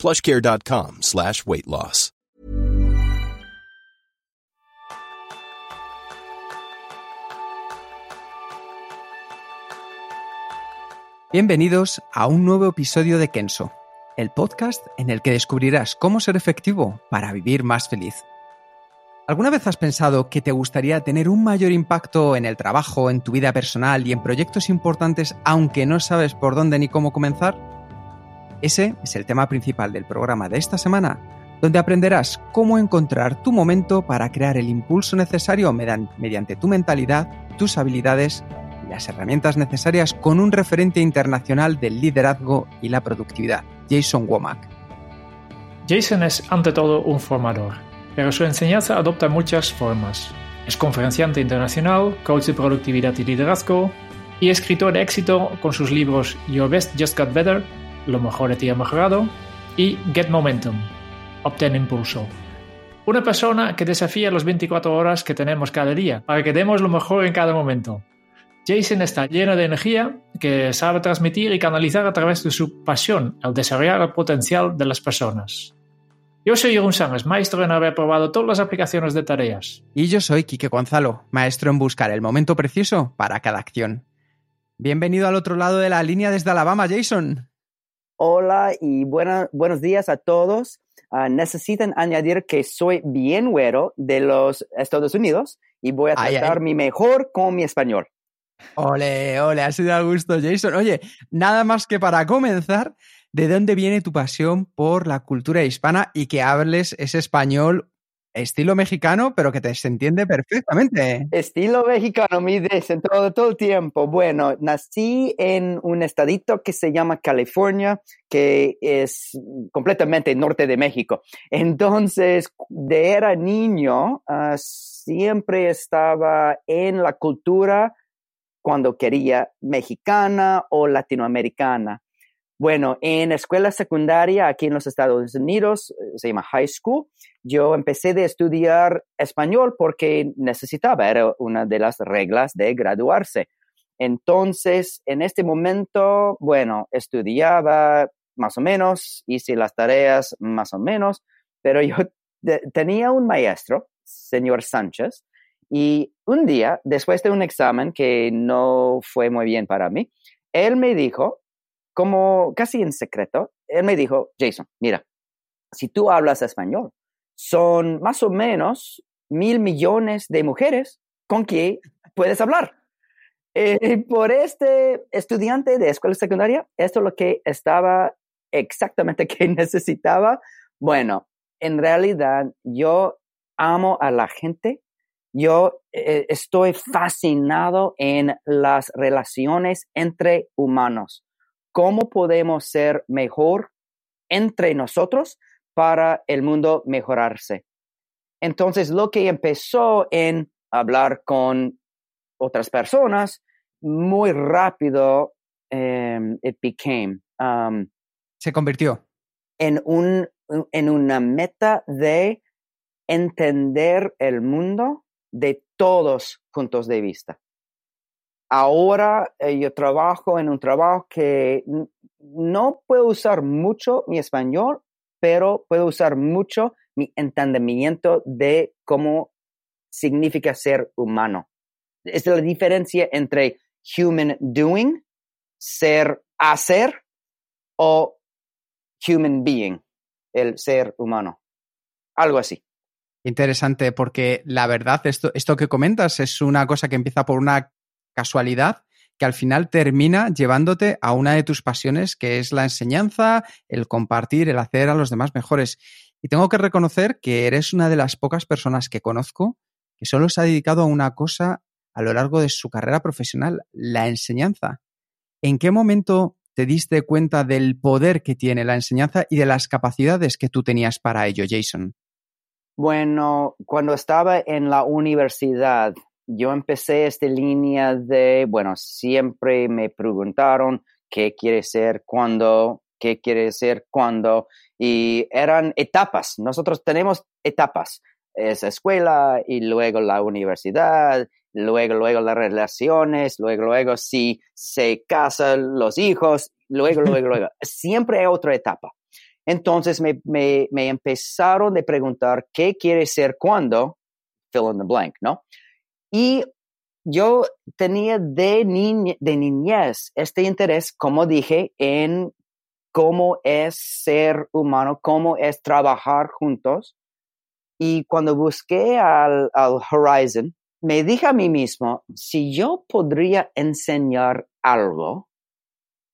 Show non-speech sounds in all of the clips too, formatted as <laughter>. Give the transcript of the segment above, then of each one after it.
plushcare.com slash weight loss. Bienvenidos a un nuevo episodio de Kenso, el podcast en el que descubrirás cómo ser efectivo para vivir más feliz. ¿Alguna vez has pensado que te gustaría tener un mayor impacto en el trabajo, en tu vida personal y en proyectos importantes aunque no sabes por dónde ni cómo comenzar? Ese es el tema principal del programa de esta semana, donde aprenderás cómo encontrar tu momento para crear el impulso necesario mediante tu mentalidad, tus habilidades y las herramientas necesarias con un referente internacional del liderazgo y la productividad, Jason Womack. Jason es ante todo un formador, pero su enseñanza adopta muchas formas. Es conferenciante internacional, coach de productividad y liderazgo, y escritor de éxito con sus libros Your Best Just Got Better lo mejor de ti ha mejorado. Y Get Momentum, obtén impulso. Una persona que desafía las 24 horas que tenemos cada día para que demos lo mejor en cada momento. Jason está lleno de energía que sabe transmitir y canalizar a través de su pasión al desarrollar el potencial de las personas. Yo soy Jeroen Sánchez, maestro en haber probado todas las aplicaciones de tareas. Y yo soy Quique Gonzalo, maestro en buscar el momento preciso para cada acción. Bienvenido al otro lado de la línea desde Alabama, Jason. Hola y buenos días a todos. Uh, necesitan añadir que soy bien güero de los Estados Unidos y voy a tratar mi mejor con mi español. Ole, ole, ha sido a gusto, Jason. Oye, nada más que para comenzar, ¿de dónde viene tu pasión por la cultura hispana y que hables ese español Estilo mexicano, pero que te se entiende perfectamente. Estilo mexicano, mi dicen todo, todo el tiempo. Bueno, nací en un estadito que se llama California, que es completamente norte de México. Entonces, de era niño, ah, siempre estaba en la cultura cuando quería mexicana o latinoamericana. Bueno, en escuela secundaria aquí en los Estados Unidos, eh, se llama high school, yo empecé de estudiar español porque necesitaba, era una de las reglas de graduarse. Entonces, en este momento, bueno, estudiaba más o menos, hice las tareas más o menos, pero yo <laughs> tenía un maestro, señor Sánchez, y un día, después de un examen que no fue muy bien para mí, él me dijo, como casi en secreto, él me dijo, Jason, mira, si tú hablas español, son más o menos mil millones de mujeres con quien puedes hablar. Eh, por este estudiante de escuela secundaria, esto es lo que estaba exactamente <laughs> que necesitaba. Bueno, en realidad yo amo a la gente. Yo eh, estoy fascinado en las relaciones entre humanos cómo podemos ser mejor entre nosotros para el mundo mejorarse. Entonces, lo que empezó en hablar con otras personas, muy rápido, um, it became. Um, Se convirtió. En, un, en una meta de entender el mundo de todos puntos de vista ahora eh, yo trabajo en un trabajo que no puedo usar mucho mi español, pero puedo usar mucho mi entendimiento de cómo significa ser humano. Es la diferencia entre human doing, ser hacer, o human being, el ser humano. Algo así. Interesante, porque la verdad, esto, esto que comentas es una cosa que empieza por una casualidad que al final termina llevándote a una de tus pasiones, que es la enseñanza, el compartir, el hacer a los demás mejores. Y tengo que reconocer que eres una de las pocas personas que conozco que solo se ha dedicado a una cosa a lo largo de su carrera profesional, la enseñanza. ¿En qué momento te diste cuenta del poder que tiene la enseñanza y de las capacidades que tú tenías para ello, Jason? Bueno, cuando estaba en la universidad, yo empecé esta línea de, bueno, siempre me preguntaron qué quiere ser cuando, qué quiere ser cuando, y eran etapas. Nosotros tenemos etapas. Es escuela y luego la universidad, luego, luego las relaciones, luego, luego si se casan los hijos, luego, luego, luego. <laughs> Siempre hay otra etapa. Entonces me, me, me empezaron a preguntar qué quiere ser cuando, fill in the blank, ¿no? Y yo tenía de, de niñez este interés, como dije, en cómo es ser humano, cómo es trabajar juntos. Y cuando busqué al, al Horizon, me dije a mí mismo, si yo podría enseñar algo,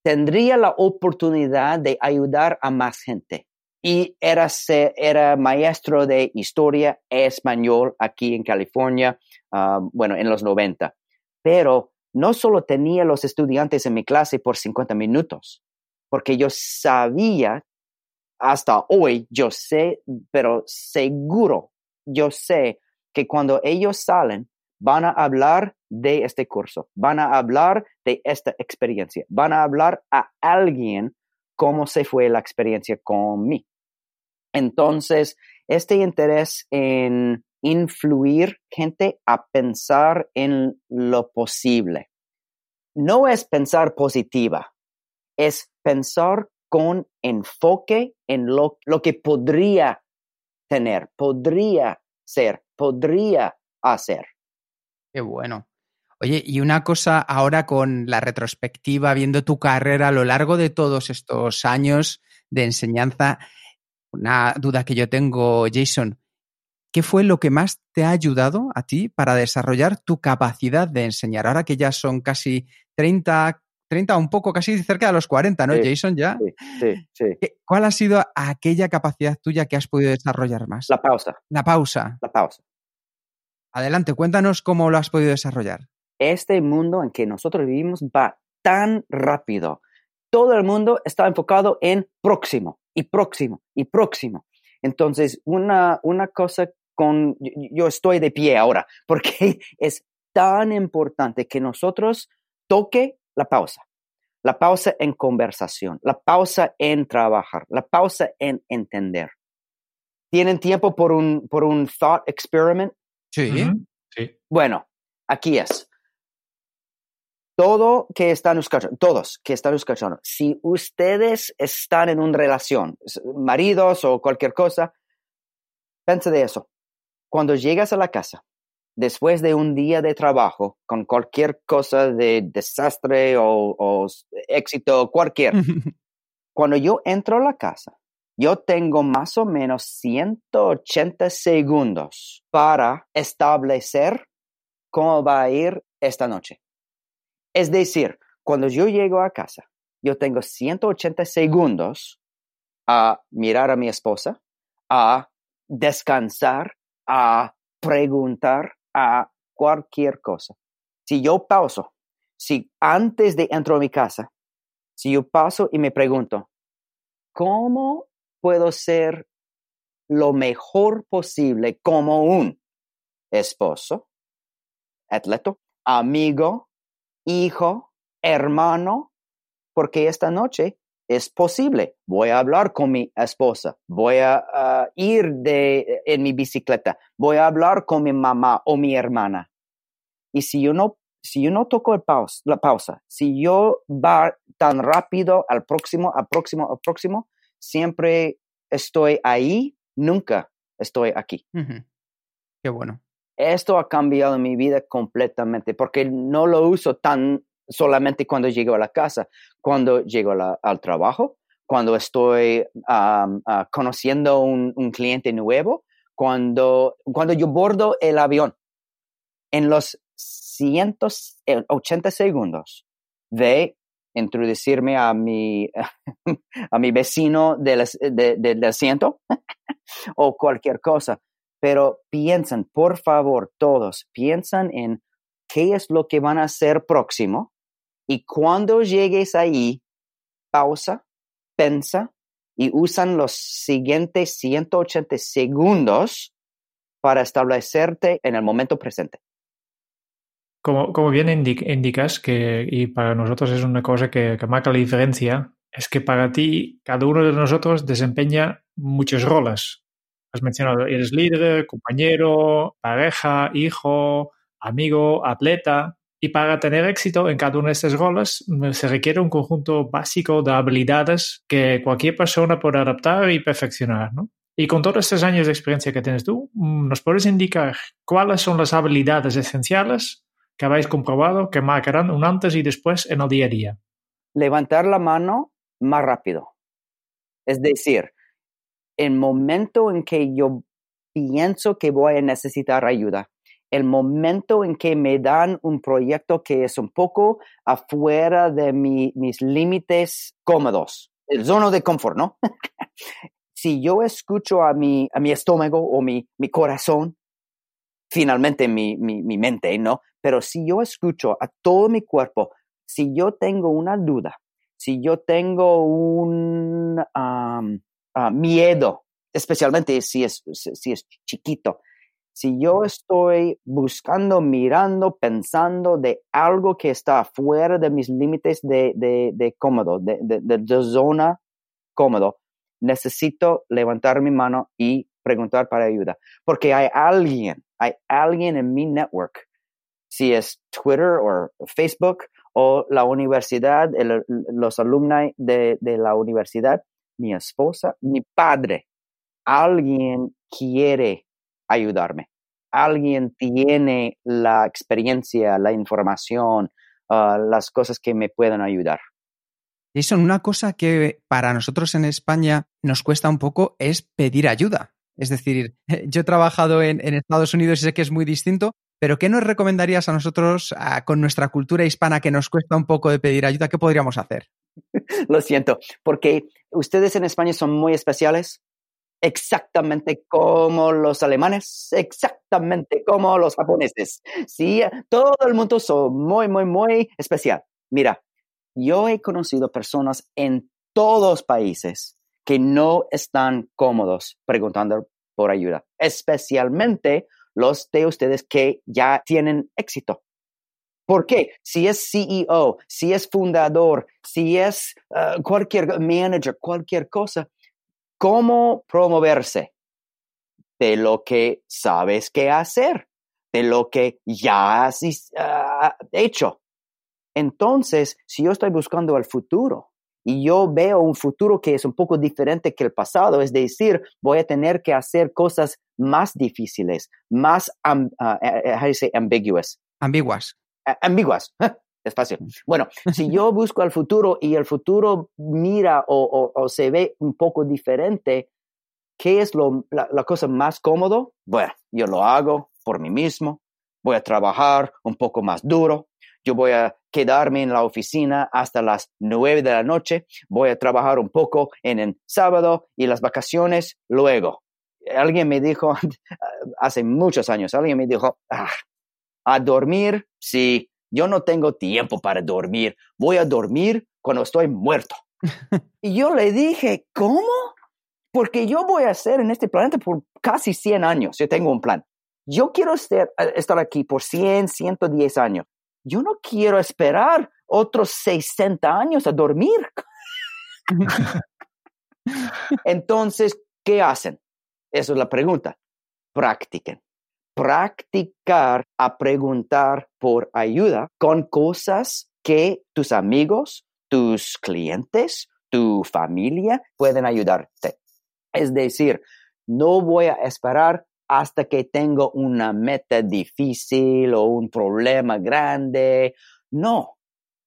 tendría la oportunidad de ayudar a más gente. Y era, era maestro de historia español aquí en California, ah, bueno, en los 90. Pero no solo tenía los estudiantes en mi clase por 50 minutos, porque yo sabía, hasta hoy, yo sé, pero seguro, yo sé que cuando ellos salen, van a hablar de este curso, van a hablar de esta experiencia, van a hablar a alguien cómo se fue la experiencia con mí. Entonces, este interés en influir gente a pensar en lo posible no es pensar positiva, es pensar con enfoque en lo, que podría tener, podría ser, podría hacer. Qué bueno. Oye, y una cosa ahora con la retrospectiva, viendo tu carrera a lo largo de todos estos años de enseñanza, una duda que yo tengo, Jason, ¿qué fue lo que más te ha ayudado a ti para desarrollar tu capacidad de enseñar? Ahora que ya son casi 30, 30, un poco casi cerca de los 40, ¿no, Jason? Ya. Sí, sí, ¿Cuál ha sido aquella capacidad tuya que has podido desarrollar más? La pausa. La pausa. La pausa. Adelante, cuéntanos cómo lo has podido desarrollar. Este mundo en que nosotros vivimos va tan rápido. Todo el mundo está enfocado en próximo y próximo y próximo. Entonces, una, una cosa con, yo estoy de pie ahora, porque <laughs> es tan importante que nosotros toque la pausa. La pausa en conversación, la pausa en trabajar, la pausa en entender. ¿Tienen tiempo por un, por un thought experiment? Sí. Bueno, aquí es. Todo que están escuchando, todos que están escuchando, si ustedes están en una relación, maridos o cualquier cosa, pense de eso. Cuando llegas a la casa, después de un día de trabajo, con cualquier cosa de desastre o, o éxito, cualquier, <laughs> cuando yo entro a la casa, yo tengo más o menos 180 segundos para establecer cómo va a ir esta noche. Es decir, cuando yo llego a casa, yo tengo 180 segundos a mirar a mi esposa, a descansar, a preguntar, a cualquier cosa. Si yo pauso, si antes de entrar a mi casa, si yo paso y me pregunto, ¿cómo puedo ser lo mejor posible como un esposo, atleta, amigo, hijo, hermano, porque esta noche es posible. Voy a hablar con mi esposa, voy a ir de, en mi bicicleta, voy a hablar con mi mamá o mi hermana. Y si yo no, si yo no toco el pausa, la pausa, si yo va tan rápido al próximo, al próximo, al próximo, siempre estoy ahí, nunca estoy aquí. Qué bueno. Esto ha cambiado mi vida completamente porque no lo uso tan solamente cuando llego a la casa, cuando llego al trabajo, cuando estoy uh, conociendo un, un, cliente nuevo, cuando, cuando yo bordo el avión. En los 180 segundos de introducirme a mi, <laughs> a mi vecino del, del asiento <laughs> o cualquier cosa. Pero piensen, por favor, todos, piensan en qué es lo que van a hacer próximo y cuando llegues ahí, pausa, pensa y usan los siguientes 180 segundos para establecerte en el momento presente. Como, como bien indicas, que, y para nosotros es una cosa que, que marca la diferencia, es que para ti cada uno de nosotros desempeña muchos roles. Has mencionado, eres líder, compañero, pareja, hijo, amigo, atleta. Y para tener éxito en cada uno de estos roles mm, se requiere un conjunto básico de habilidades que cualquier persona puede adaptar y perfeccionar. ¿no? Y con todos estos años de experiencia que tienes tú, mm, ¿nos puedes indicar cuáles son las habilidades esenciales que habéis comprobado que marcarán un antes y después en el día a día? Levantar la mano más rápido. Es decir, el momento en que yo pienso que voy a necesitar ayuda, el momento en que me dan un proyecto que es un poco afuera de mis límites cómodos, el zona de confort, ¿no? <laughs> si yo escucho a mi, a mi estómago o mi, mi corazón, finalmente mi, mi, mi mente, ¿no? Pero si yo escucho a todo mi cuerpo, si yo tengo una duda, si yo tengo un ah, miedo, especialmente si es, si es chiquito, si yo estoy buscando, mirando, pensando de algo que está fuera de mis límites de, de, cómodo, de, de, zona cómodo, necesito levantar mi mano y preguntar para ayuda. Porque hay alguien, hay alguien en mi network, si es Twitter o Facebook o la universidad, los alumnos de, de la universidad, mi esposa, mi padre, alguien quiere ayudarme. Alguien tiene la experiencia, la información, ah, las cosas que me puedan ayudar. Jason, una cosa que para nosotros en España nos cuesta un poco es pedir ayuda. Es decir, <laughs> yo he trabajado en, Estados Unidos y sé que es muy distinto, pero ¿qué nos recomendarías a nosotros con nuestra cultura hispana que nos cuesta un poco de pedir ayuda? ¿Qué podríamos hacer? <laughs> Lo siento, porque ustedes en España son muy especiales exactamente como los alemanes, exactamente como los japoneses. Sí, todo el mundo son muy, muy, muy especial. Mira, yo he conocido personas en todos países que no están cómodos preguntando por ayuda, especialmente los de ustedes que ya tienen éxito. ¿Por qué? Si es CEO, si es fundador, si es uh, cualquier manager, cualquier cosa, cómo promoverse de lo que sabes qué hacer, de lo que ya has ah, hecho. Entonces, si yo estoy buscando el futuro y yo veo un futuro que es un poco diferente que el pasado, es decir, voy a tener que hacer cosas más difíciles, más um, ambiguous. Ambiguas. ambiguas. es <laughs> fácil. Bueno, si yo <laughs> busco al futuro y el futuro mira o, se ve un poco diferente, ¿qué es lo, la, cosa más cómodo? Bueno, yo lo hago por mí mismo, voy a trabajar un poco más duro, yo voy a quedarme en la oficina hasta las nueve de la noche, voy a trabajar un poco en el sábado y las vacaciones luego. Alguien me dijo, <laughs> hace muchos años, alguien me dijo, ah, a dormir, sí, yo no tengo tiempo para dormir, voy a dormir cuando estoy muerto. <laughs> y yo le dije, ¿cómo? Porque yo voy a ser en este planeta por casi 100 años, yo tengo un plan. Yo quiero estar, estar aquí por 100, 110 años. Yo no quiero esperar otros 60 años a dormir. <laughs> Entonces, ¿qué hacen? Esa es la pregunta. Practiquen practicar a preguntar por ayuda con cosas que tus amigos, tus clientes, tu familia pueden ayudarte. Es decir, no voy a esperar hasta que tengo una meta difícil o un problema grande. No,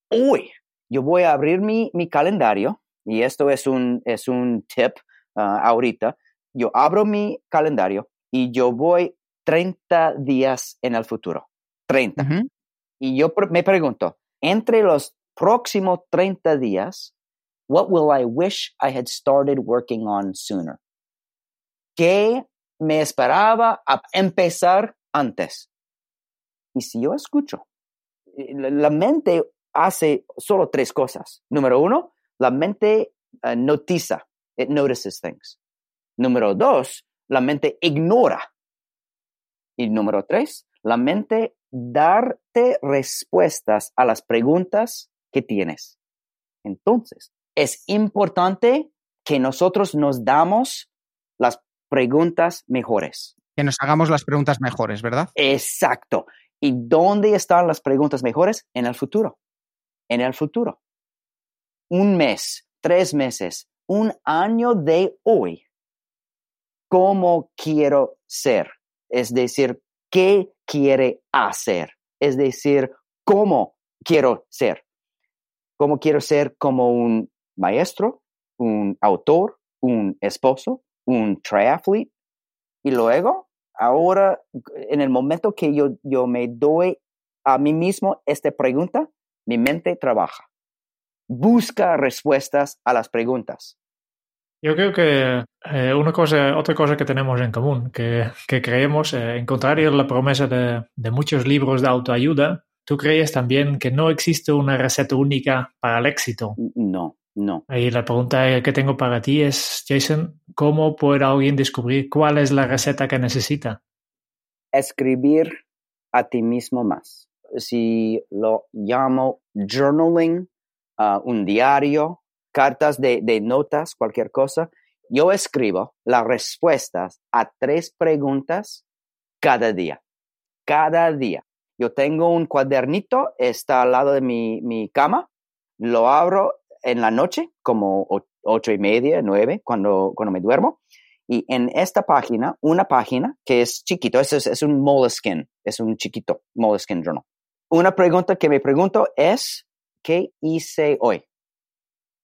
hoy yo voy a abrir mi, calendario y esto es un, es un tip ah, ahorita. Yo abro mi calendario y yo voy 30 días en el futuro. 30. Y yo me pregunto, entre los próximos 30 días, what will I wish I had started working on sooner? ¿Qué me esperaba a empezar antes? Y si yo escucho, eh, la mente hace solo tres cosas. Número uno, la mente uh, notiza, it notices things. Número dos, la mente ignora Y número tres, la mente darte respuestas a las preguntas que tienes. Entonces, es importante que nosotros nos damos las preguntas mejores. Que nos hagamos las preguntas mejores, ¿verdad? Exacto. ¿Y dónde están las preguntas mejores? En el futuro. En el futuro. Un mes, tres meses, un año de hoy. ¿Cómo quiero ser? Es decir, ¿qué quiere hacer? Es decir, ¿cómo quiero ser? ¿Cómo quiero ser como un maestro, un autor, un esposo, un triathlete? Y luego, ahora, en el momento que yo, yo me doy a mí mismo esta pregunta, mi mente trabaja. Busca respuestas a las preguntas. Yo creo que eh, una cosa, otra cosa que tenemos en común, que, que creemos, eh, en contrario a la promesa de, de, muchos libros de autoayuda, tú crees también que no existe una receta única para el éxito. No, no. Y la pregunta que tengo para ti es, Jason, ¿cómo puede alguien descubrir cuál es la receta que necesita? Escribir a ti mismo más. Si lo llamo journaling, uh, un diario, cartas de, de notas, cualquier cosa, yo escribo las respuestas a tres preguntas cada día. Cada día. Yo tengo un cuadernito, está al lado de mi, mi cama, lo abro en la noche, como ocho y media, nueve, cuando, cuando me duermo. Y en esta página, una página que es chiquito, es, es un Moleskine, es un chiquito Moleskine Journal. Una pregunta que me pregunto es, ¿qué hice hoy?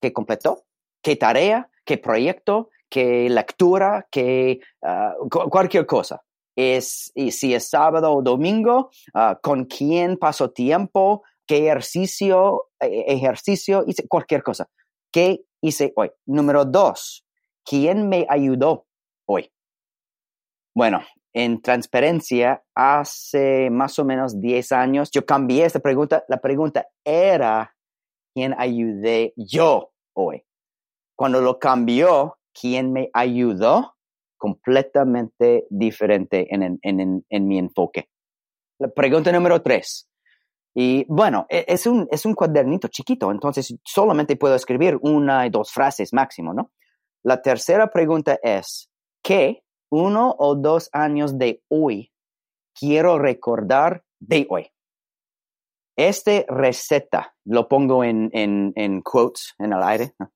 ¿Qué completó? ¿Qué tarea? ¿Qué proyecto? ¿Qué lectura? ¿Qué uh, cualquier cosa? Es, y si es sábado o domingo, uh, con quién paso tiempo, qué ejercicio, eh, ejercicio, cualquier cosa. ¿Qué hice hoy? Número dos, ¿quién me ayudó hoy? Bueno, en transparencia, hace más o menos 10 años, yo cambié esta pregunta. La pregunta era, ¿quién ayudé yo hoy? Cuando lo cambió, ¿quién me ayudó? Completamente diferente en, en, en mi enfoque. La pregunta número tres, y bueno, e, es un, es un cuadernito chiquito, entonces solamente puedo escribir una y dos frases máximo, ¿no? La tercera pregunta es, ¿qué uno o dos años de hoy quiero recordar de hoy? Este receta, lo pongo en, en, en quotes en el aire, ¿no?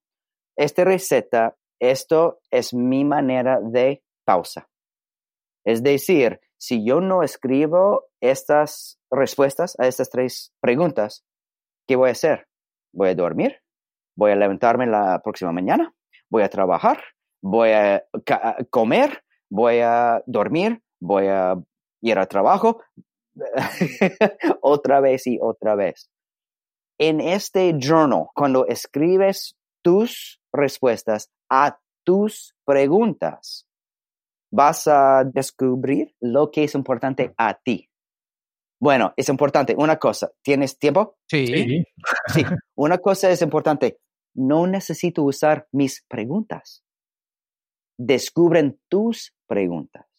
Este receta, esto es mi manera de pausa. Es decir, si yo no escribo estas respuestas a estas tres preguntas, ¿qué voy a hacer? ¿Voy a dormir? ¿Voy a levantarme la próxima mañana? ¿Voy a trabajar? ¿Voy a comer? ¿Voy a dormir? ¿Voy a ir al trabajo? <laughs> otra vez y otra vez. En este journal, cuando escribes tus respuestas a tus preguntas, vas a descubrir lo que es importante a ti. Bueno, es importante. Una cosa, ¿tienes tiempo? Sí. Sí. <laughs> Una cosa es importante. No necesito usar mis preguntas. Descubren tus preguntas.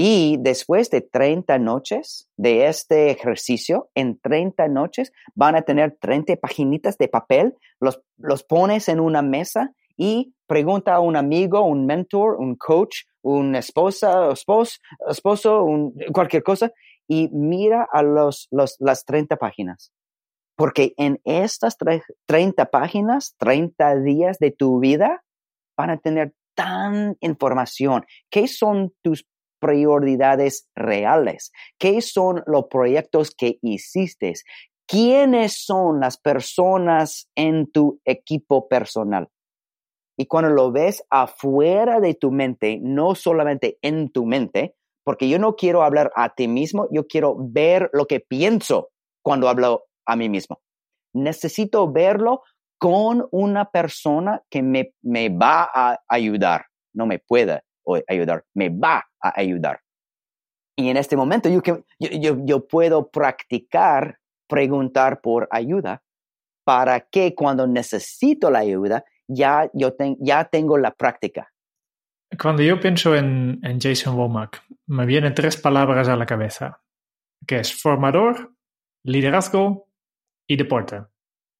Y después de 30 noches de este ejercicio, en 30 noches van a tener 30 paginitas de papel, los, los pones en una mesa y pregunta a un amigo, un mentor, un coach, una esposa, esposo, esposo cualquier cosa, y mira a los, los, las 30 páginas. Porque en estas 30 páginas, 30 días de tu vida, van a tener tan información. ¿Qué son tus prioridades reales? ¿Qué son los proyectos que hiciste? ¿Quiénes son las personas en tu equipo personal? Y cuando lo ves afuera de tu mente, no solamente en tu mente, porque yo no quiero hablar a ti mismo, yo quiero ver lo que pienso cuando hablo a mí mismo. Necesito verlo con una persona que me, me va a ayudar. No me puede ayudar, me va a ayudar. Y en este momento yo, yo, yo puedo practicar preguntar por ayuda para que cuando necesito la ayuda ya, yo ya tengo la práctica. Cuando yo pienso en, Jason Womack, me vienen tres palabras a la cabeza, que es formador, liderazgo y deporte.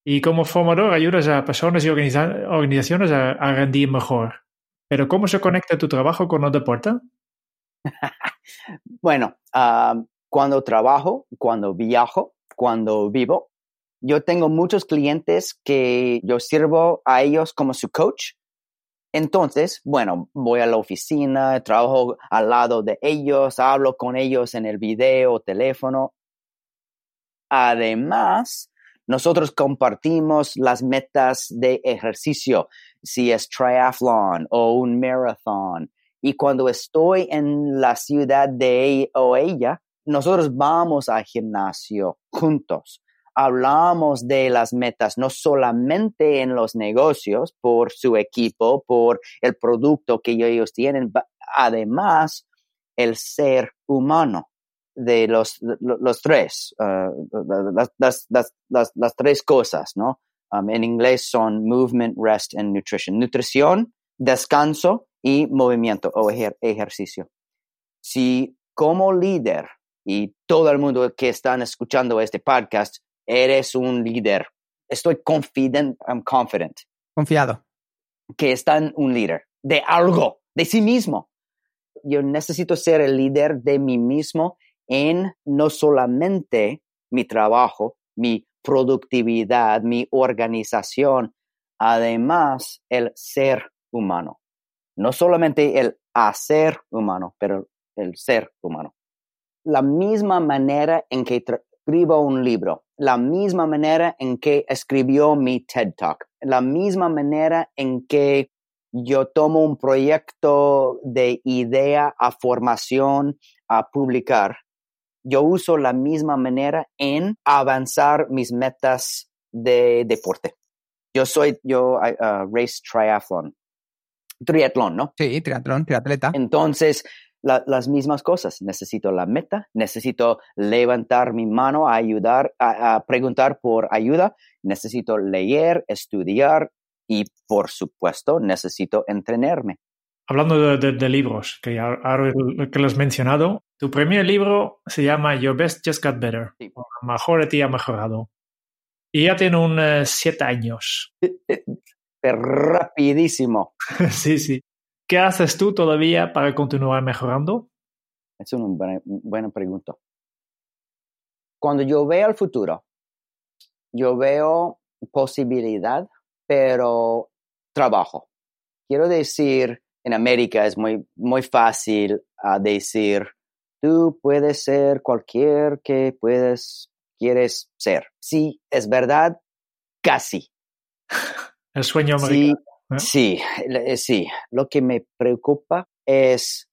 Y como formador ayudas a personas y organizaciones a, rendir mejor. Pero ¿cómo se conecta tu trabajo con el deporte? <laughs> bueno, ah, cuando trabajo, cuando viajo, cuando vivo, yo tengo muchos clientes que yo sirvo a ellos como su coach. Entonces, bueno, voy a la oficina, trabajo al lado de ellos, hablo con ellos en el video, teléfono. Además, nosotros compartimos las metas de ejercicio, si es triathlon o un marathon. Y cuando estoy en la ciudad de él o ella, nosotros vamos al gimnasio juntos. Hablamos de las metas, no solamente en los negocios, por su equipo, por el producto que ellos tienen, además el ser humano de los, los tres, las, las, las, las, tres cosas, ¿no? Um, en inglés son movement, rest and nutrition. Nutrición, descanso y movimiento o ejercicio. Si como líder y todo el mundo que están escuchando este podcast, eres un líder, estoy confident, I'm confident. Confiado. Que están un líder de algo, de sí mismo. Yo necesito ser el líder de mí mismo en no solamente mi trabajo, mi productividad, mi organización, además el ser humano. No solamente el hacer humano, pero el ser humano. La misma manera en que escribo un libro, la misma manera en que escribió mi TED Talk, la misma manera en que yo tomo un proyecto de idea a formación a publicar, yo uso la misma manera en avanzar mis metas de deporte. Yo soy, yo uh, race triathlon, triatlón, ¿no? Sí, triatlón, triatleta. Entonces, las mismas cosas. Necesito la meta, necesito levantar mi mano a ayudar, a, preguntar por ayuda, necesito leer, estudiar y, por supuesto, necesito entrenarme. Hablando de, libros, que ahora que lo has mencionado, tu primer libro se llama Your Best Just Got Better. Mejor de ti ha mejorado. Y ya tiene un eh, siete años. <laughs> Rapidísimo. <laughs> sí, sí. ¿Qué haces tú todavía para continuar mejorando? Es una buena, buena pregunta. Cuando yo veo el futuro, yo veo posibilidad, pero trabajo. Quiero decir, en América es muy, muy fácil uh, decir, tú puedes ser cualquier que puedes, quieres ser. Sí, es verdad, casi. El sueño americano. Sí, sí, sí. Lo que me preocupa es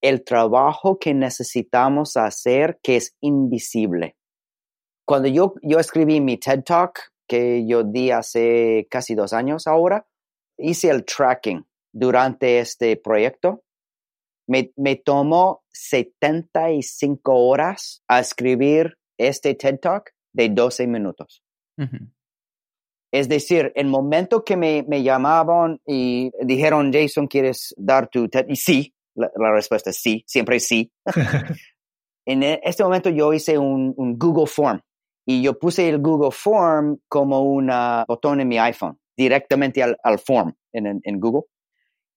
el trabajo que necesitamos hacer que es invisible. Cuando yo, yo escribí mi TED Talk, que yo di hace casi dos años ahora, hice el tracking durante este proyecto. Me, me tomó 75 horas a escribir este TED Talk de 12 minutos. Es decir, el momento que me, me, llamaban y dijeron, Jason, ¿quieres dar tu TED? Y sí, la, respuesta es sí, siempre sí. <laughs> en e, este momento yo hice un, un, Google Form y yo puse el Google Form como un botón en mi iPhone, directamente al, al form en, en Google.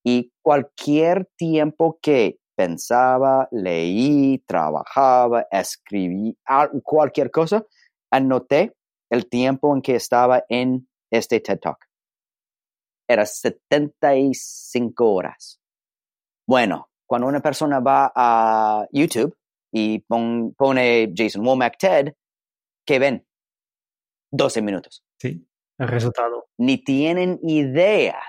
Y cualquier tiempo que pensaba, leí, trabajaba, escribí, cualquier cosa, anoté el tiempo en que estaba en este TED Talk. Era 75 horas. Bueno, cuando una persona va a YouTube y pone Jason Womack TED, ¿qué ven? 12 minutos. Sí, el resultado. Ni tienen idea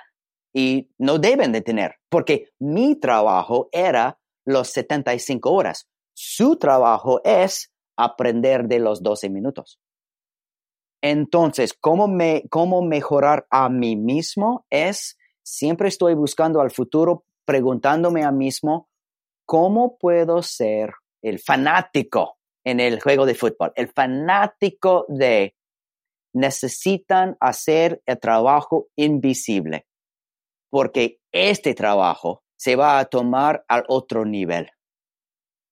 y no deben de tener, porque mi trabajo era los 75 horas. Su trabajo es aprender de los 12 minutos. Entonces, ¿cómo, me, cómo mejorar a mí mismo? Es, siempre estoy buscando al futuro, preguntándome a mí mismo, ¿cómo puedo ser el fanático en el juego de fútbol? El fanático de necesitan hacer el trabajo invisible porque este trabajo se va a tomar al otro nivel.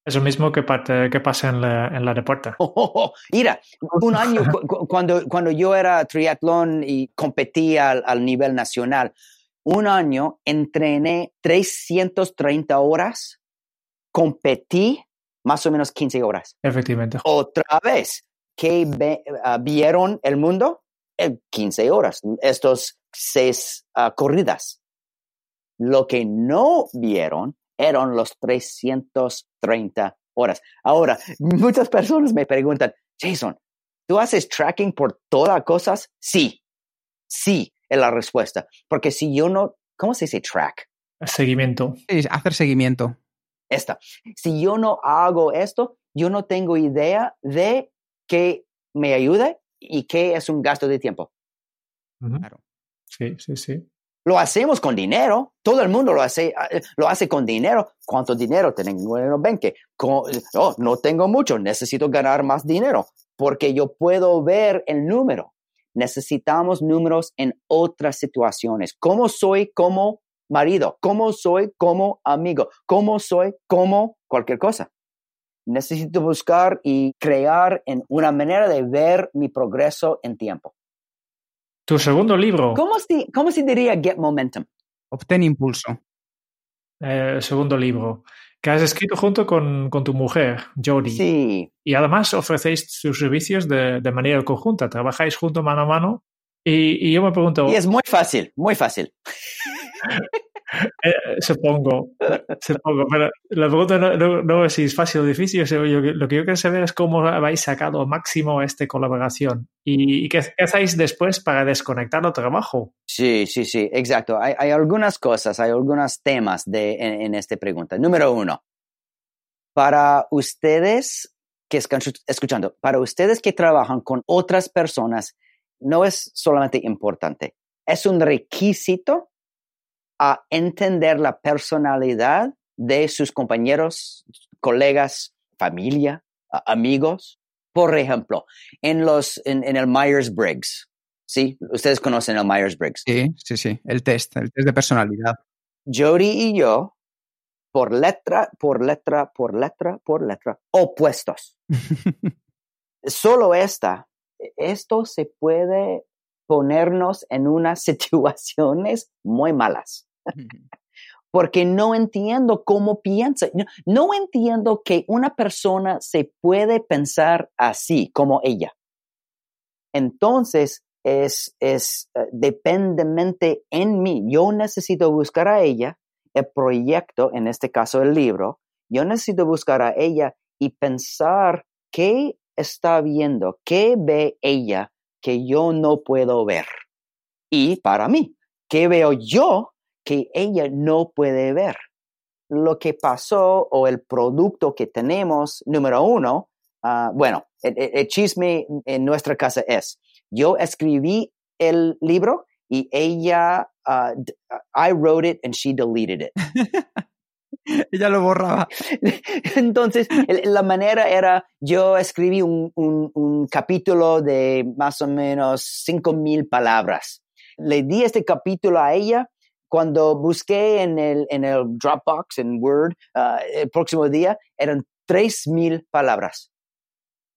Eso mismo que, que pasa en la, en la deporte. <laughs> mira, un <laughs> año cuando, cuando yo era triatlón y competía al, nivel nacional, un año entrené 330 horas, competí más o menos 15 horas. Efectivamente. Otra vez, que ah, vieron el mundo? 15 eh, horas, estos seis ah, corridas. Lo que no vieron eran los 330 horas. Ahora, muchas personas me preguntan, Jason, ¿tú haces tracking por todas cosas? Sí, sí, es la respuesta. Porque si yo no, ¿cómo se dice track? Seguimiento. Sí, hacer seguimiento. Esta. Si yo no hago esto, yo no tengo idea de que me ayude y que es un gasto de tiempo. Claro. Sí, sí, sí. Lo hacemos con dinero. Todo el mundo lo hace, eh, lo hace con dinero. ¿Cuánto dinero tengo en el banque? Oh, no tengo mucho. Necesito ganar más dinero porque yo puedo ver el número. Necesitamos números en otras situaciones. ¿Cómo soy como marido? ¿Cómo soy como amigo? ¿Cómo soy como cualquier cosa? Necesito buscar y crear en una manera de ver mi progreso en tiempo. Tu segundo libro. ¿Cómo se, cómo se diría Get Momentum? Obtén impulso. Eh, segundo libro, que has escrito junto con, con tu mujer, Jodie. Sí. Y además ofrecéis sus servicios de, de manera conjunta, trabajáis junto mano a mano. Y, y, yo me pregunto... Y es muy fácil, muy fácil. <laughs> <laughs> Eh, supongo, supongo, pero la pregunta no, es si es fácil o difícil, lo que yo quiero saber es cómo habéis sacado máximo esta colaboración y, qué, hacéis después para desconectar el trabajo. Sí, sí, sí, exacto. Hay, algunas cosas, hay algunos temas de, en, esta pregunta. Número uno, para ustedes que están escuchando, para ustedes que trabajan con otras personas, no es solamente importante, es un requisito a entender la personalidad de sus compañeros, colegas, familia, amigos. Por ejemplo, en, los, en, el Myers-Briggs, ¿sí? Ustedes conocen el Myers-Briggs. Sí, sí, sí, el test, el test de personalidad. Jody y yo, por letra, por letra, por letra, por letra, opuestos. <laughs> Solo esta, esto se puede ponernos en unas <laughs> situaciones muy malas porque no entiendo cómo piensa. No, entiendo que una persona se puede pensar así como ella. Entonces, es, es uh, dependemente en mí. Yo necesito buscar a ella, el proyecto, en este caso el libro, yo necesito buscar a ella y pensar qué está viendo, qué ve ella que yo no puedo ver. Y para mí, ¿qué veo yo que ella no puede ver. Lo que pasó o el producto que tenemos, número uno, ah, bueno, el, chisme en nuestra casa es, yo escribí el libro y ella, ah, I wrote it and she deleted it. <laughs> ella lo borraba. <laughs> Entonces, la manera era, yo escribí un, un, capítulo de más o menos cinco mil palabras. Le di este capítulo a ella cuando busqué en el, en el Dropbox, en Word, ah, el próximo día, eran 3.000 palabras.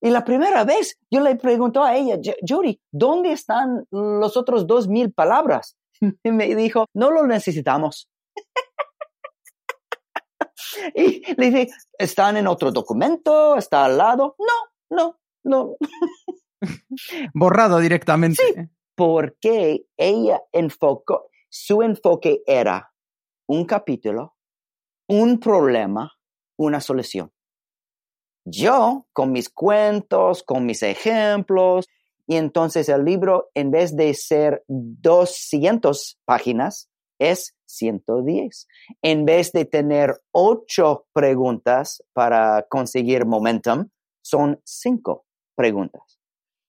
Y la primera vez yo le pregunto a ella, Jody, ¿dónde están los otros 2.000 palabras? <laughs> Y me dijo, no lo necesitamos. <laughs> y le dije, ¿están en otro documento? ¿Está al lado? No, no, no. <laughs> Borrado directamente. Sí, porque ella enfocó, su enfoque era un capítulo, un problema, una solución. Yo, con mis cuentos, con mis ejemplos, y entonces el libro, en vez de ser 200 páginas, es 110. En vez de tener ocho preguntas para conseguir momentum, son cinco preguntas.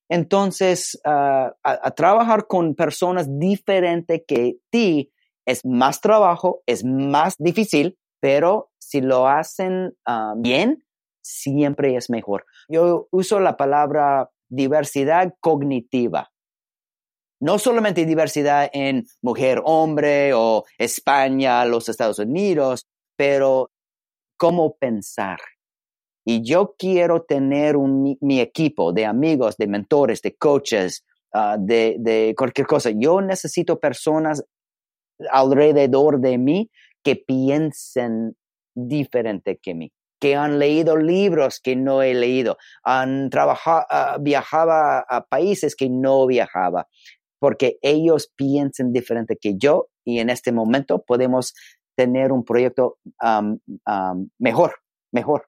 Entonces, ah, a, trabajar con personas diferentes que ti es más trabajo, es más difícil, pero si lo hacen ah, bien, siempre es mejor. Yo uso la palabra diversidad cognitiva. No solamente diversidad en mujer, hombre o España, los Estados Unidos, pero cómo pensar, Y yo quiero tener un, mi, equipo de amigos, de mentores, de coaches, ah, de, de cualquier cosa. Yo necesito personas alrededor de mí que piensen diferente que mí, que han leído libros que no he leído, han trabajado, uh, viajado a países que no viajaba, porque ellos piensen diferente que yo y en este momento podemos tener un proyecto mejor, mejor,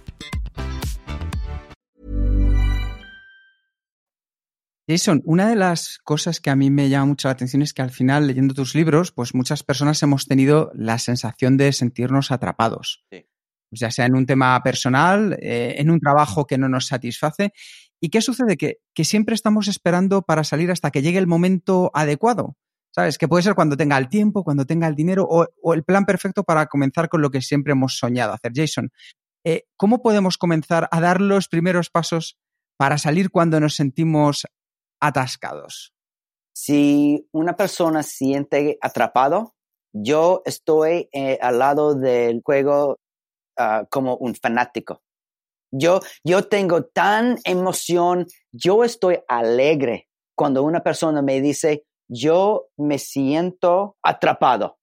Jason, una de las cosas que a mí me llama mucho la atención es que al final, leyendo tus libros, pues muchas personas hemos tenido la sensación de sentirnos atrapados. Sí. Ya sea en un tema personal, eh, en un trabajo que no nos satisface. ¿Y qué sucede? Que, que siempre estamos esperando para salir hasta que llegue el momento adecuado. ¿Sabes? Que puede ser cuando tenga el tiempo, cuando tenga el dinero o, o el plan perfecto para comenzar con lo que siempre hemos soñado hacer. Jason, eh, ¿cómo podemos comenzar a dar los primeros pasos para salir cuando nos sentimos atascados? Si una persona siente atrapado, yo estoy eh, al lado del juego uh, como un fanático. Yo, yo tengo tan emoción, yo estoy alegre cuando una persona me dice, yo me siento atrapado.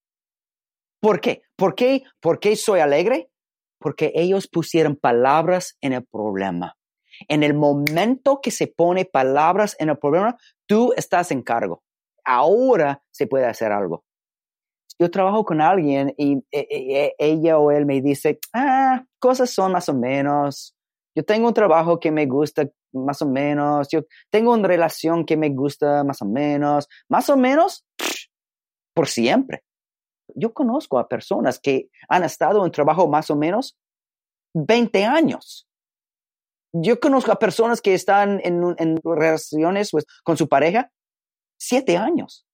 ¿Por qué? ¿Por qué? ¿Por qué soy alegre? Porque ellos pusieron palabras en el problema. En el momento que se pone palabras en el problema, tú estás en cargo. Ahora se puede hacer algo. Yo trabajo con alguien y e, e, e, ella o él me dice, ah, cosas son más o menos. Yo tengo un trabajo que me gusta más o menos. Yo tengo una relación que me gusta más o menos. Más o menos, por siempre. Yo conozco a personas que han estado en trabajo más o menos 20 años yo conozco a personas que están en, relaciones pues, con su pareja siete años.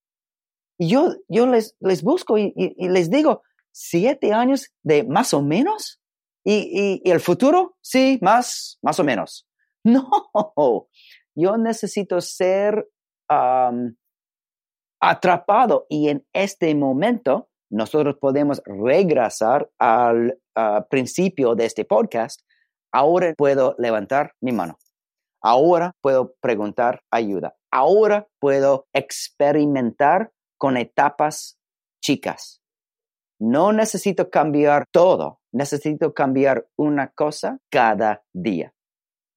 Y yo, yo les, busco y, les digo, siete años de más o menos. Y, y, el futuro, sí, más, más o menos. <laughs> No, yo necesito ser atrapado y en este momento nosotros podemos regresar al principio de este podcast Ahora puedo levantar mi mano. Ahora puedo preguntar ayuda. Ahora puedo experimentar con etapas chicas. No necesito cambiar todo, necesito cambiar una cosa cada día.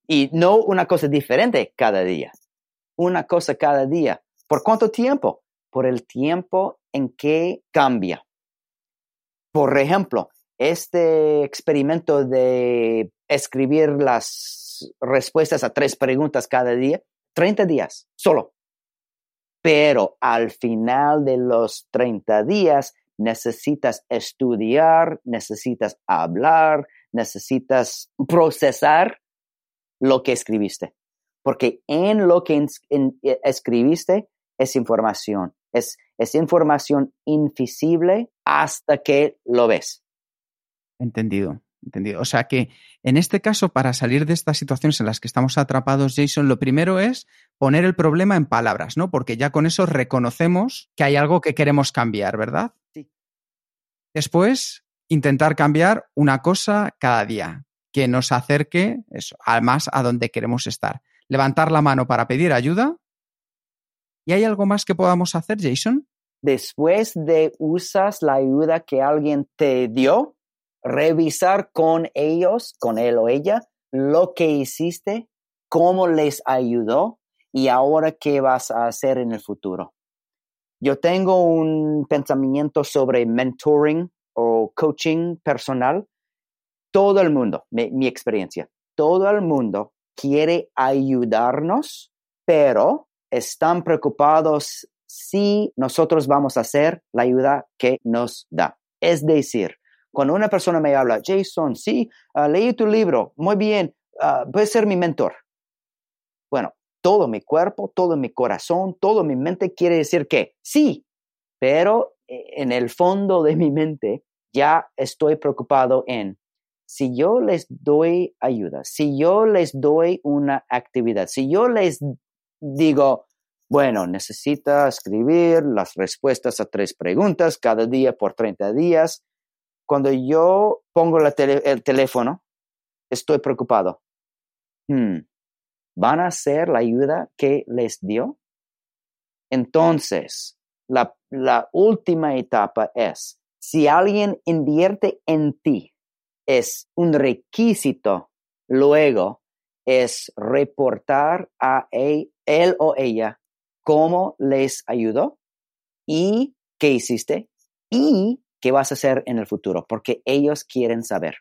Y no una cosa diferente cada día, una cosa cada día. ¿Por cuánto tiempo? Por el tiempo en que cambia. Por ejemplo, este experimento de escribir las respuestas a tres preguntas cada día, 30 días solo. Pero al final de los 30 días necesitas estudiar, necesitas hablar, necesitas procesar lo que escribiste. Porque en lo que eh, escribiste es información, es, es información invisible hasta que lo ves. Entendido. Entendido. O sea que en este caso, para salir de estas situaciones en las que estamos atrapados, Jason, lo primero es poner el problema en palabras, ¿no? Porque ya con eso reconocemos que hay algo que queremos cambiar, ¿verdad? Sí. Después, intentar cambiar una cosa cada día que nos acerque eso, más a donde queremos estar. Levantar la mano para pedir ayuda. ¿Y hay algo más que podamos hacer, Jason? Después de usas la ayuda que alguien te dio, revisar con ellos, con él o ella, lo que hiciste, cómo les ayudó y ahora qué vas a hacer en el futuro. Yo tengo un pensamiento sobre mentoring o coaching personal. Todo el mundo, mi, experiencia, todo el mundo quiere ayudarnos, pero están preocupados si nosotros vamos a hacer la ayuda que nos da. Es decir, cuando una persona me habla, Jason, sí, uh, leí tu libro, muy bien, uh, puedes ser mi mentor. Bueno, todo mi cuerpo, todo mi corazón, todo mi mente quiere decir que sí, pero eh, en el fondo de mi mente ya estoy preocupado en si yo les doy ayuda, si yo les doy una actividad, si yo les digo, bueno, necesita escribir las respuestas a tres preguntas cada día por 30 días, cuando yo pongo el teléfono, estoy preocupado. Hmm, ¿Van a hacer la ayuda que les dio? Entonces, la, última etapa es, si alguien invierte en ti, es un requisito, luego es reportar a él o ella cómo les ayudó y qué hiciste y qué vas a hacer en el futuro, porque ellos quieren saber.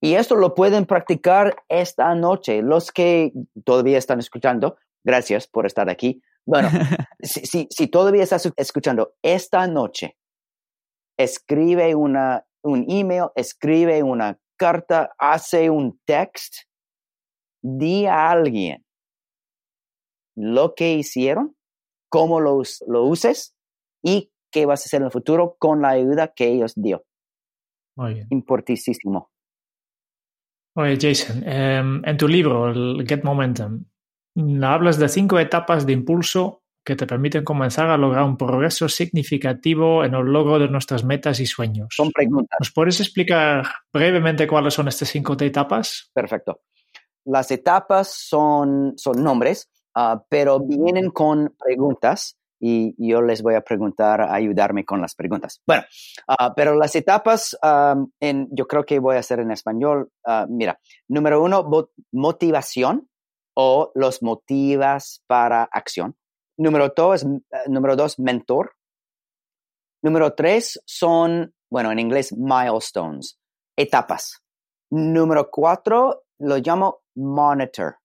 Y esto lo pueden practicar esta noche. Los que todavía están escuchando, gracias por estar aquí. Bueno, <laughs> si, si, todavía estás escuchando esta noche, escribe una, un email, escribe una carta, hace un text, di a alguien lo que hicieron, cómo lo, lo uses y qué vas a hacer en el futuro con la ayuda que ellos dio. Muy bien. Importantísimo. Oye, Jason, em, en tu libro, el Get Momentum, hablas de cinco etapas de impulso que te permiten comenzar a lograr un progreso significativo en el logro de nuestras metas y sueños. Son preguntas. ¿Nos puedes explicar brevemente cuáles son estas cinco etapas? Perfecto. Las etapas son, son nombres, ah, pero vienen con preguntas y yo les voy a preguntar, a ayudarme con las preguntas. Bueno, ah, pero las etapas, yo creo que voy a hacer en español. Ah, mira, número uno, motivación o los motivas para acción. Número dos, eh, número dos, mentor. Número tres son, bueno, en inglés, milestones, etapas. Número cuatro, lo llamo monitor,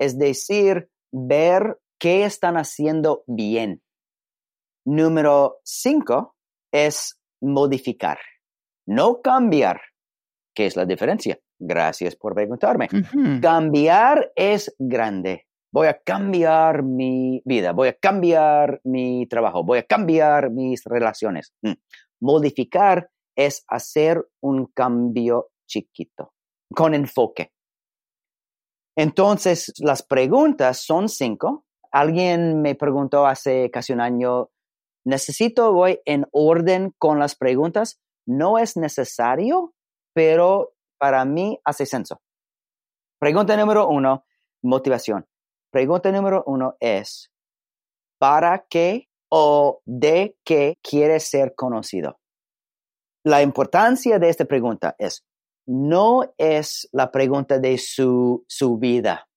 es decir, ver qué están haciendo bien. Número cinco es modificar, no cambiar. ¿Qué es la diferencia? Gracias por preguntarme. Cambiar es grande. Voy a cambiar mi vida, voy a cambiar mi trabajo, voy a cambiar mis relaciones. Mm. Modificar es hacer un cambio chiquito, con enfoque. Entonces, las preguntas son cinco. Alguien me preguntó hace casi un año, necesito, voy en orden con las preguntas. No es necesario, pero para mí hace senso. Pregunta número uno, motivación. Pregunta número uno es, ¿para qué o de qué quieres ser conocido? La importancia de esta pregunta es, no es la pregunta de su, su vida.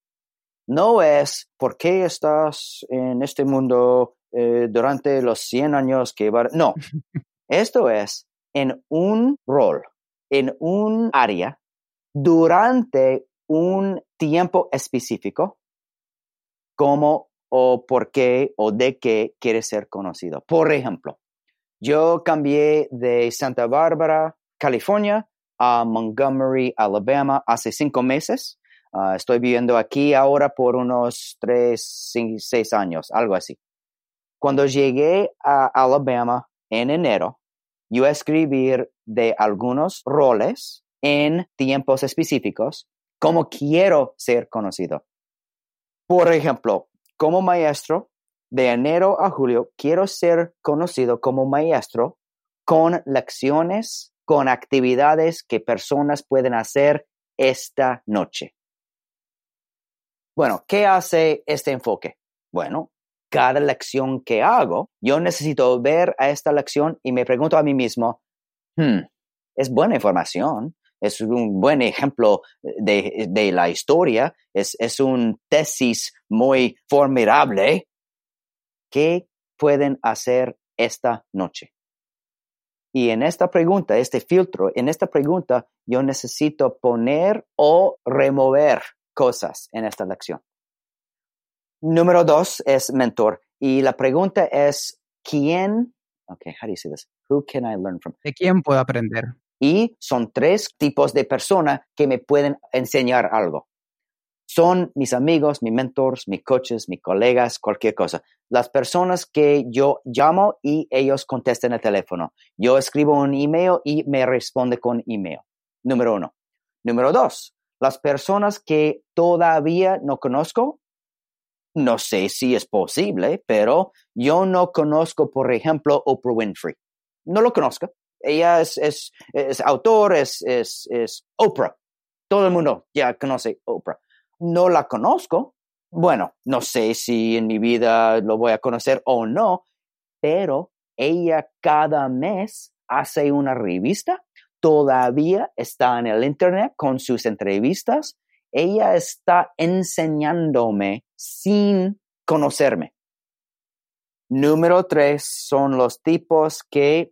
No es, ¿por qué estás en este mundo eh, durante los 100 años que va. No, esto es en un rol, en un área, durante un tiempo específico, cómo o por qué o de qué quiere ser conocido. Por ejemplo, yo cambié de Santa Bárbara, California, a Montgomery, Alabama, hace cinco meses. Ah, estoy viviendo aquí ahora por unos tres, seis años, algo así. Cuando llegué a Alabama en enero, yo escribí de algunos roles en tiempos específicos como quiero ser conocido. Por ejemplo, como maestro, de enero a julio, quiero ser conocido como maestro con lecciones, con actividades que personas pueden hacer esta noche. Bueno, ¿qué hace este enfoque? Bueno, cada lección que hago, yo necesito ver a esta lección y me pregunto a mí mismo, hmm, es buena información, es un buen ejemplo de, la historia, es, es un tesis muy formidable. ¿Qué pueden hacer esta noche? Y en esta pregunta, este filtro, en esta pregunta, yo necesito poner o remover cosas en esta lección. Número dos es mentor. Y la pregunta es, ¿quién? Okay, how do you say this? Who can I learn from? ¿De quién puedo aprender? Y son tres tipos de personas que me pueden enseñar algo. Son mis amigos, mis mentors, mis coaches, mis colegas, cualquier cosa. Las personas que yo llamo y ellos contestan el teléfono. Yo escribo un email y me responde con email. Número uno. Número dos, las personas que todavía no conozco no sé si es posible, pero yo no conozco, por ejemplo, Oprah Winfrey. No lo conozco. Ella es, es, es autor, es, es, es Oprah. Todo el mundo ya conoce Oprah. No la conozco. Bueno, no sé si en mi vida lo voy a conocer o no, pero ella cada mes hace una revista, todavía está en el Internet con sus entrevistas ella está enseñándome sin conocerme. Número tres son los tipos que,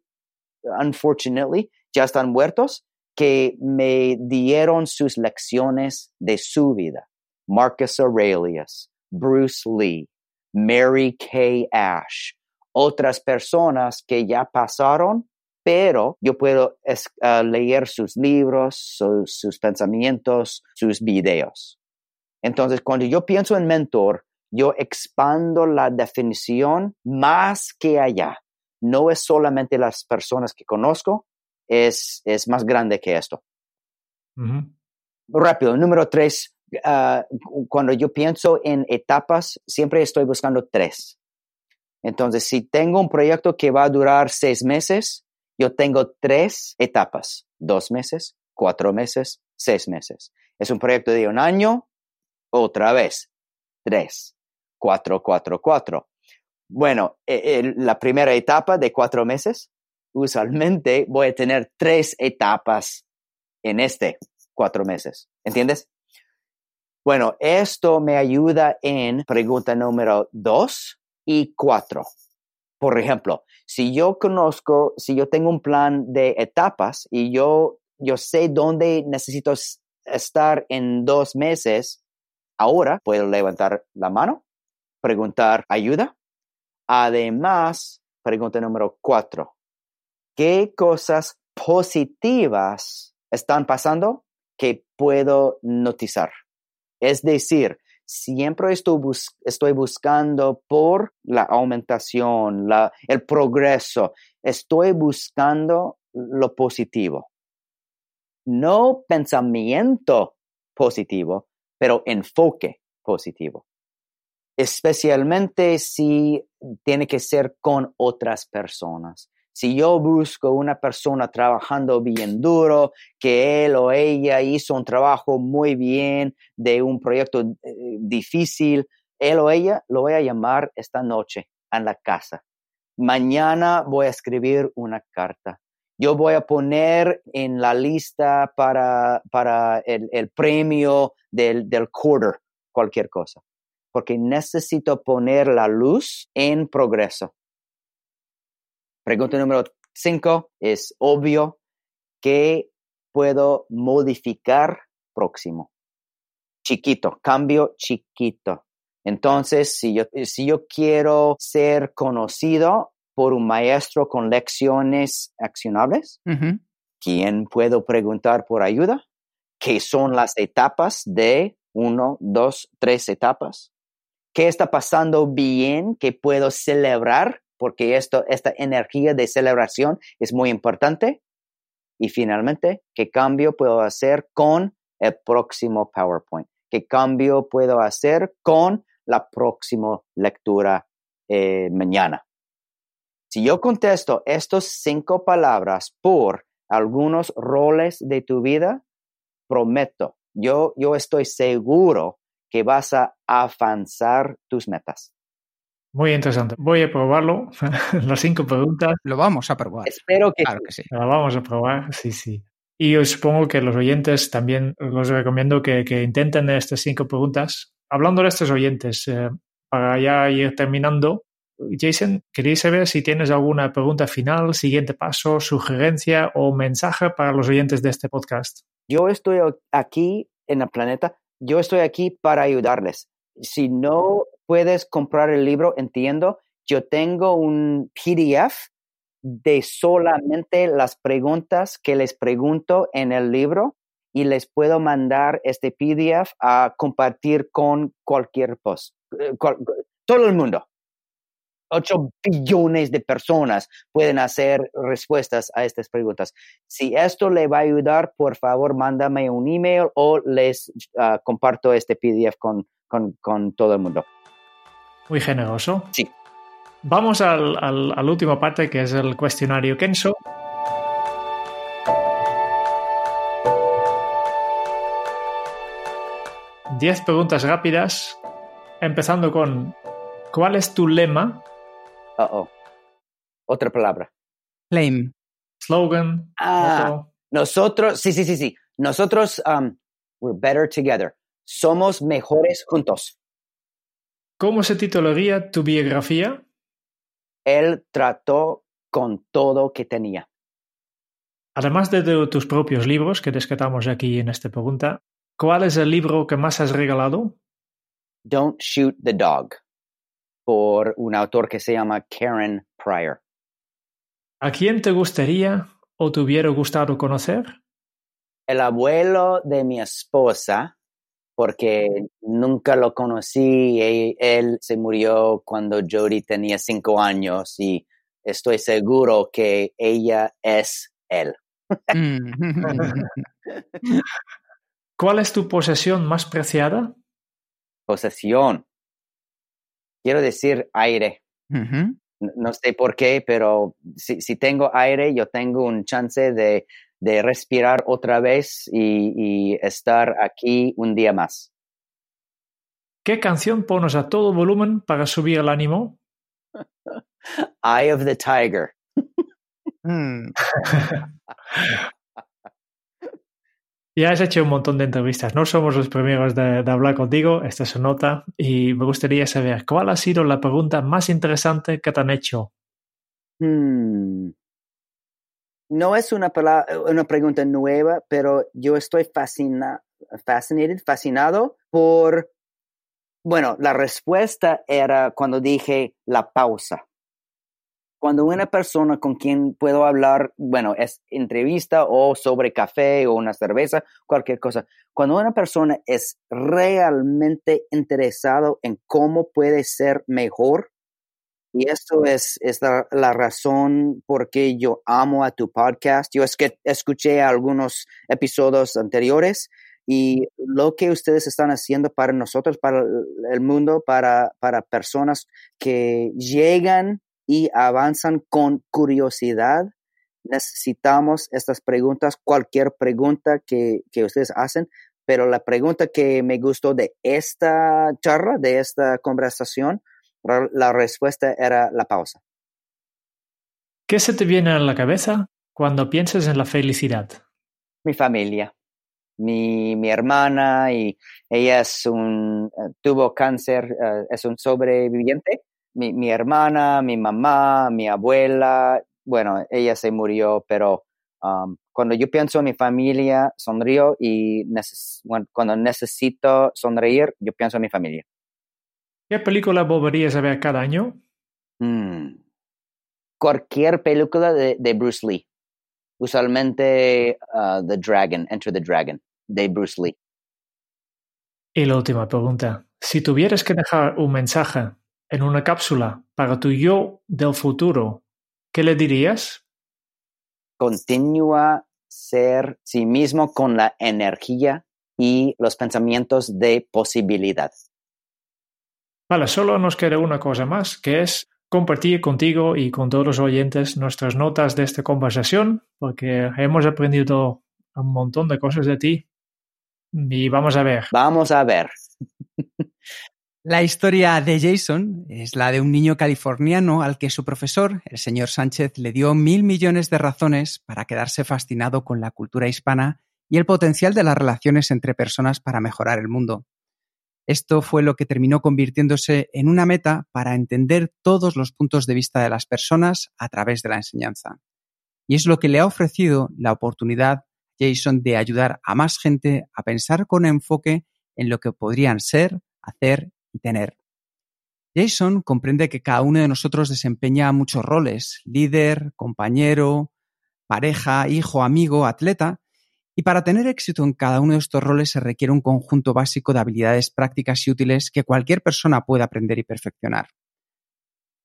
unfortunately, ya están muertos, que me dieron sus lecciones de su vida. Marcus Aurelius, Bruce Lee, Mary Kay Ash, otras personas que ya pasaron pero yo puedo ah, leer sus libros, sus pensamientos, sus videos. Entonces, cuando yo pienso en mentor, yo expando la definición más que allá. No es solamente las personas que conozco, es, es más grande que esto. Rápido, número tres, ah, cuando yo pienso en etapas, siempre estoy buscando tres. Entonces, si tengo un proyecto que va a durar seis meses, yo tengo tres etapas, dos meses, cuatro meses, seis meses. Es un proyecto de un año, otra vez, tres, cuatro, cuatro, cuatro. Bueno, e, la primera etapa de cuatro meses, usualmente voy a tener tres etapas en este cuatro meses. ¿Entiendes? Bueno, esto me ayuda en pregunta número dos y cuatro. Por ejemplo, si yo conozco, si yo tengo un plan de etapas y yo, yo sé dónde necesito estar en dos meses, ahora puedo levantar la mano, preguntar ayuda. Además, pregunta número cuatro, ¿qué cosas positivas están pasando que puedo notizar? Es decir, siempre estoy, buscando por la aumentación, el progreso. Estoy buscando lo positivo. No pensamiento positivo, pero enfoque positivo. Especialmente si tiene que ser con otras personas. Si yo busco una persona trabajando bien duro, que él o ella hizo un trabajo muy bien de un proyecto eh, difícil, él o ella lo voy a llamar esta noche en la casa. Mañana voy a escribir una carta. Yo voy a poner en la lista para, para el, premio del, del quarter, cualquier cosa, porque necesito poner la luz en progreso Pregunta número cinco es obvio que puedo modificar próximo. Chiquito, cambio chiquito. Entonces, si yo, si yo quiero ser conocido por un maestro con lecciones accionables, ¿quién puedo preguntar por ayuda? ¿Qué son las etapas de uno, dos, tres etapas? ¿Qué está pasando bien que puedo celebrar porque esto, esta energía de celebración es muy importante. Y finalmente, ¿qué cambio puedo hacer con el próximo PowerPoint? ¿Qué cambio puedo hacer con la próxima lectura eh, mañana? Si yo contesto estas cinco palabras por algunos roles de tu vida, prometo, yo, yo estoy seguro que vas a avanzar tus metas. Muy interesante. Voy a probarlo. <laughs> Las cinco preguntas. Lo vamos a probar. Espero que Claro sí. que sí. La vamos a probar, sí, sí. Y os supongo que los oyentes también los recomiendo que, que intenten estas cinco preguntas. Hablando de estos oyentes, eh, para ya ir terminando, Jason, quería saber si tienes alguna pregunta final, siguiente paso, sugerencia o mensaje para los oyentes de este podcast. Yo estoy aquí en el planeta, yo estoy aquí para ayudarles. Si no puedes comprar el libro, entiendo, yo tengo un PDF de solamente las preguntas que les pregunto en el libro y les puedo mandar este PDF a compartir con cualquier post. eh, todo el mundo. 8 billones de personas pueden hacer respuestas a estas preguntas. Si esto le va a ayudar, por favor, mándame un email o les ah, comparto este PDF con, con, con todo el mundo. Muy generoso. Sí. Vamos al, al, a la última parte, que es el cuestionario Kenso. Diez preguntas rápidas, empezando con ¿cuál es tu lema, Uh oh. Otra palabra. Claim. slogan, Ah. motto? Nosotros, sí, sí, sí, sí. Nosotros, um, we're better together. Somos mejores juntos. ¿Cómo se titularía tu biografía? Él trató con todo que tenía. Además de, de tus propios libros que rescatamos aquí en esta pregunta, ¿cuál es el libro que más has regalado? Don't Shoot the Dog, por un autor que se llama Karen Pryor. ¿A quién te gustaría o te hubiera gustado conocer? El abuelo de mi esposa, porque nunca lo conocí, e- él se murió cuando Jody tenía cinco años y estoy seguro que ella es él. Mm. <laughs> ¿Cuál es tu posesión más preciada? Posesión. Quiero decir aire. No sé por qué, pero si, si tengo aire, yo tengo un chance de, de respirar otra vez y, y estar aquí un día más. ¿Qué canción pones a todo volumen para subir el ánimo? <laughs> Eye of the Tiger. Mm. <laughs> <laughs> Ya has hecho un montón de entrevistas, no somos los primeros de, hablar contigo, esta es su nota, y me gustaría saber cuál ha sido la pregunta más interesante que te han hecho. Hmm. No es una, pregunta nueva, pero yo estoy fascinado por, bueno, la respuesta era cuando dije la pausa. Cuando una persona con quien puedo hablar, bueno, es entrevista o sobre café o una cerveza, cualquier cosa. Cuando una persona es realmente interesado en cómo puede ser mejor, y esto es, es la, la razón por qué yo amo a tu podcast. Yo es que escuché algunos episodios anteriores y lo que ustedes están haciendo para nosotros, para el mundo, para, para personas que llegan y avanzan con curiosidad. Necesitamos estas preguntas, cualquier pregunta que, que ustedes hacen, pero la pregunta que me gustó de esta charla, de esta conversación, la- respuesta era la pausa. ¿Qué se te viene a la cabeza cuando piensas en la felicidad? Mi familia, mi, mi hermana, y ella es un, eh, tuvo cáncer, eh, es un sobreviviente. Mi, mi hermana, mi mamá, mi abuela, bueno, ella se murió, pero um, cuando yo pienso en mi familia, sonrío y neces- bueno, cuando necesito sonreír, yo pienso en mi familia. ¿Qué película volverías a ver cada año? Mm. Cualquier película de, de Bruce Lee. Usualmente uh, The Dragon, Enter the Dragon, de Bruce Lee. Y la última pregunta. Si tuvieras que dejar un mensaje en una cápsula para tu yo del futuro, ¿qué le dirías? Continúa ser sí mismo con la energía y los pensamientos de posibilidad. Vale, solo nos queda una cosa más, que es compartir contigo y con todos los oyentes nuestras notas de esta conversación, porque hemos aprendido un montón de cosas de ti. Y vamos a ver. Vamos a ver. <laughs> La historia de Jason es la de un niño californiano al que su profesor, el señor Sánchez, le dio mil millones de razones para quedarse fascinado con la cultura hispana y el potencial de las relaciones entre personas para mejorar el mundo. Esto fue lo que terminó convirtiéndose en una meta para entender todos los puntos de vista de las personas a través de la enseñanza. Y es lo que le ha ofrecido la oportunidad, Jason, de ayudar a más gente a pensar con enfoque en lo que podrían ser, hacer y tener. Jason comprende que cada uno de nosotros desempeña muchos roles, líder, compañero, pareja, hijo, amigo, atleta, y para tener éxito en cada uno de estos roles se requiere un conjunto básico de habilidades prácticas y útiles que cualquier persona puede aprender y perfeccionar.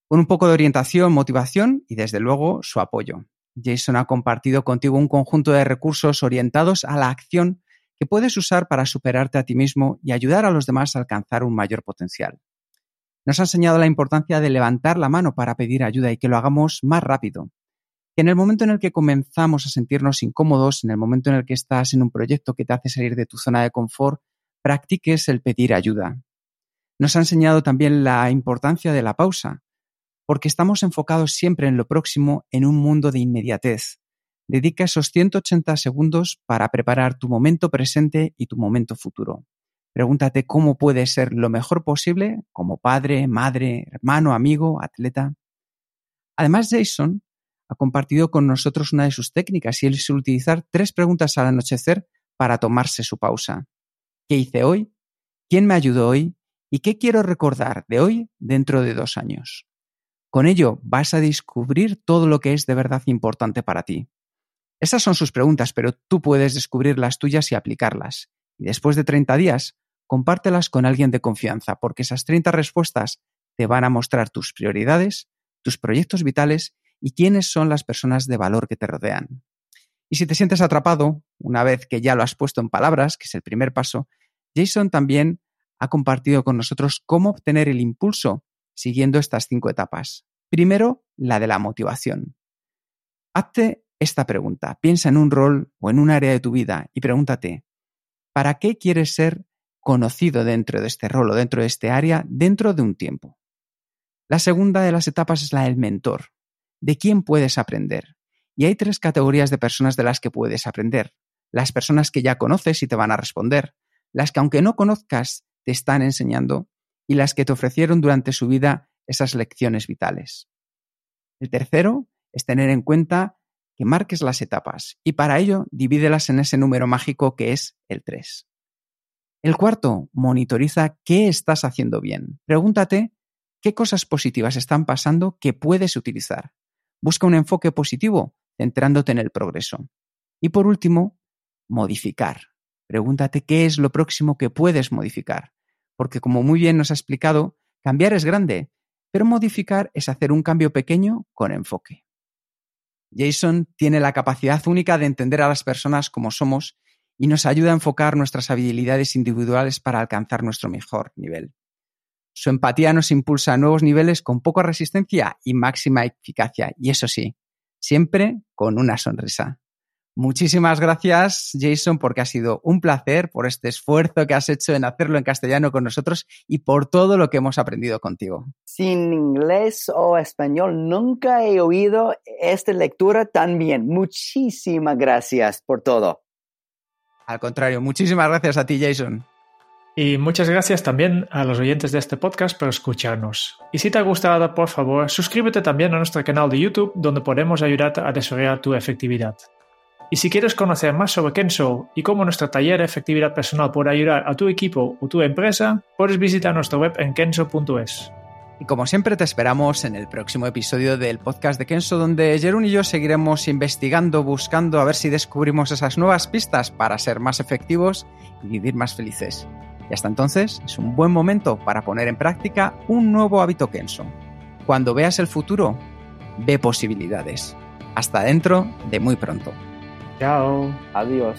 Con un poco de orientación, motivación y desde luego su apoyo. Jason ha compartido contigo un conjunto de recursos orientados a la acción que puedes usar para superarte a ti mismo y ayudar a los demás a alcanzar un mayor potencial. Nos ha enseñado la importancia de levantar la mano para pedir ayuda y que lo hagamos más rápido. Que en el momento en el que comenzamos a sentirnos incómodos, en el momento en el que estás en un proyecto que te hace salir de tu zona de confort, practiques el pedir ayuda. Nos ha enseñado también la importancia de la pausa, porque estamos enfocados siempre en lo próximo en un mundo de inmediatez, Dedica esos 180 segundos para preparar tu momento presente y tu momento futuro. Pregúntate cómo puedes ser lo mejor posible como padre, madre, hermano, amigo, atleta. Además, Jason ha compartido con nosotros una de sus técnicas y es utilizar tres preguntas al anochecer para tomarse su pausa. ¿Qué hice hoy? ¿Quién me ayudó hoy? ¿Y qué quiero recordar de hoy dentro de dos años? Con ello vas a descubrir todo lo que es de verdad importante para ti. Esas son sus preguntas, pero tú puedes descubrir las tuyas y aplicarlas. Y después de 30 días, compártelas con alguien de confianza, porque esas 30 respuestas te van a mostrar tus prioridades, tus proyectos vitales y quiénes son las personas de valor que te rodean. Y si te sientes atrapado, una vez que ya lo has puesto en palabras, que es el primer paso, Jason también ha compartido con nosotros cómo obtener el impulso siguiendo estas cinco etapas. Primero, la de la motivación. Hazte esta pregunta. Piensa en un rol o en un área de tu vida y pregúntate, ¿para qué quieres ser conocido dentro de este rol o dentro de este área dentro de un tiempo? La segunda de las etapas es la del mentor. ¿De quién puedes aprender? Y hay tres categorías de personas de las que puedes aprender. Las personas que ya conoces y te van a responder, las que aunque no conozcas te están enseñando y las que te ofrecieron durante su vida esas lecciones vitales. El tercero es tener en cuenta que marques las etapas y para ello divídelas en ese número mágico que es el 3. El cuarto, monitoriza qué estás haciendo bien. Pregúntate qué cosas positivas están pasando que puedes utilizar. Busca un enfoque positivo, centrándote en el progreso. Y por último, modificar. Pregúntate qué es lo próximo que puedes modificar. Porque como muy bien nos ha explicado, cambiar es grande, pero modificar es hacer un cambio pequeño con enfoque. Jason tiene la capacidad única de entender a las personas como somos y nos ayuda a enfocar nuestras habilidades individuales para alcanzar nuestro mejor nivel. Su empatía nos impulsa a nuevos niveles con poca resistencia y máxima eficacia, y eso sí, siempre con una sonrisa. Muchísimas gracias, Jason, porque ha sido un placer por este esfuerzo que has hecho en hacerlo en castellano con nosotros y por todo lo que hemos aprendido contigo. Sin inglés o español, nunca he oído esta lectura tan bien. Muchísimas gracias por todo. Al contrario, muchísimas gracias a ti, Jason. Y muchas gracias también a los oyentes de este podcast por escucharnos. Y si te ha gustado, por favor, suscríbete también a nuestro canal de YouTube, donde podemos ayudarte a desarrollar tu efectividad. Y si quieres conocer más sobre Kenso y cómo nuestro taller de efectividad personal puede ayudar a tu equipo o tu empresa, puedes visitar nuestra web en kenso.es. Y como siempre te esperamos en el próximo episodio del podcast de Kenso donde Jerún y yo seguiremos investigando, buscando a ver si descubrimos esas nuevas pistas para ser más efectivos y vivir más felices. Y hasta entonces es un buen momento para poner en práctica un nuevo hábito Kenso. Cuando veas el futuro, ve posibilidades. Hasta dentro de muy pronto. Chao. Adiós.